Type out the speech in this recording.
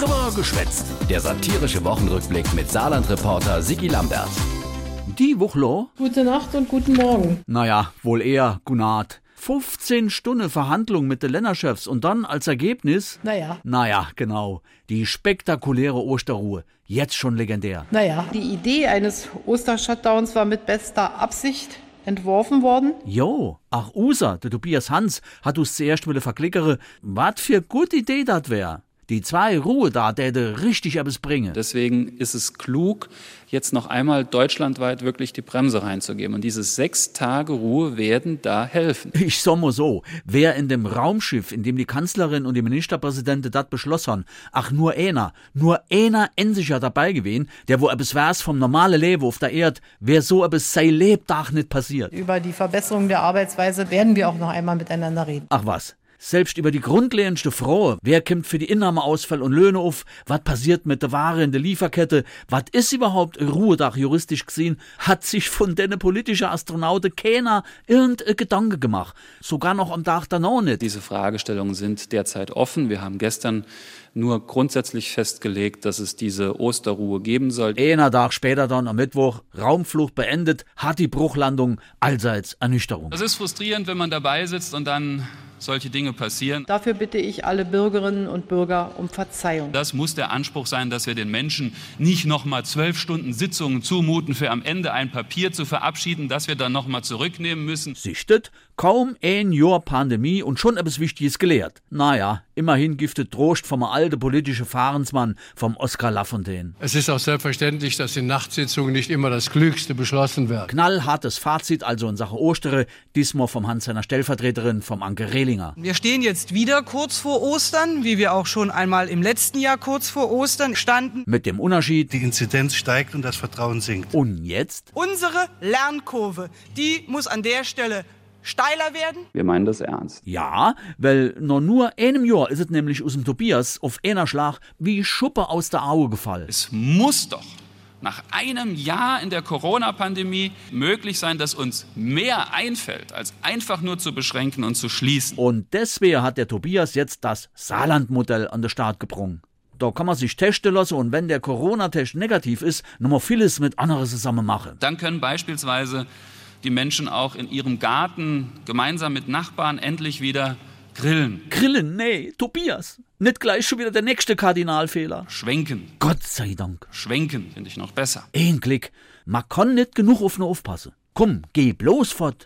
Drüber geschwätzt. Der satirische Wochenrückblick mit Saarland-Reporter Sigi Lambert. Die Wuchlo? Gute Nacht und guten Morgen. Naja, wohl eher Gunart. 15 Stunden Verhandlung mit den Länderchefs und dann als Ergebnis? Naja. Naja, genau. Die spektakuläre Osterruhe. Jetzt schon legendär. Naja, die Idee eines Ostershutdowns war mit bester Absicht entworfen worden. Jo, ach Usa, der Tobias Hans hat uns zuerst wieder verklickere, wat für gute Idee dat wär. Die zwei Ruhe da, täte richtig etwas bringen. Deswegen ist es klug, jetzt noch einmal deutschlandweit wirklich die Bremse reinzugeben. Und diese sechs Tage Ruhe werden da helfen. Ich sag mal so, wer in dem Raumschiff, in dem die Kanzlerin und die Ministerpräsidenten das beschlossen haben, ach nur einer, nur einer endsicher dabei gewesen, der wo etwas wär's vom normalen Leben auf der Erde, wer so etwas sei Lebtag nicht passiert. Über die Verbesserung der Arbeitsweise werden wir auch noch einmal miteinander reden. Ach was. Selbst über die grundlegendste Frage, wer kommt für die Innahmeausfall und Löhne auf, was passiert mit der Ware in der Lieferkette, was ist überhaupt ein Ruhedach juristisch gesehen, hat sich von den politischen Astronauten keiner irgendein Gedanke gemacht. Sogar noch am Tag danach nicht. Diese Fragestellungen sind derzeit offen. Wir haben gestern nur grundsätzlich festgelegt, dass es diese Osterruhe geben soll. Einer Tag später dann am Mittwoch, Raumflucht beendet, hat die Bruchlandung allseits Ernüchterung. Das ist frustrierend, wenn man dabei sitzt und dann solche Dinge passieren. Dafür bitte ich alle Bürgerinnen und Bürger um Verzeihung. Das muss der Anspruch sein, dass wir den Menschen nicht noch mal zwölf Stunden Sitzungen zumuten, für am Ende ein Papier zu verabschieden, das wir dann noch mal zurücknehmen müssen. Sichtet, kaum ein Jahr Pandemie und schon etwas Wichtiges gelehrt. Naja, immerhin giftet Trost vom alten politischen Fahrensmann, vom Oskar Lafontaine. Es ist auch selbstverständlich, dass in Nachtsitzungen nicht immer das Klügste beschlossen wird. Knallhartes Fazit also in Sache Ostere, diesmal vom Hans seiner Stellvertreterin, vom Anke Rehlinger. Wir stehen jetzt wieder kurz vor Ostern, wie wir auch schon einmal im letzten Jahr kurz vor Ostern standen. Mit dem Unterschied, Die Inzidenz steigt und das Vertrauen sinkt. und jetzt? Unsere Lernkurve, die muss an der Stelle steiler werden. Wir meinen das ernst. Ja, weil noch nur einem Jahr ist es nämlich aus dem Tobias auf einer Schlag wie Schuppe aus der Auge gefallen. Es muss doch nach einem Jahr in der Corona-Pandemie möglich sein, dass uns mehr einfällt, als einfach nur zu beschränken und zu schließen. Und deswegen hat der Tobias jetzt das Saarland-Modell an den Start gebrungen. Da kann man sich testen lassen und wenn der Corona-Test negativ ist, nochmal vieles mit anderen zusammen machen. Dann können beispielsweise die Menschen auch in ihrem Garten gemeinsam mit Nachbarn endlich wieder grillen, Grillen, nee, Tobias. Nicht gleich schon wieder der nächste Kardinalfehler. schwenken. Gott sei Dank. Schwenken finde ich noch besser. Ein Klick. Man kann nicht genug auf nur aufpassen. Komm, geh bloß fort.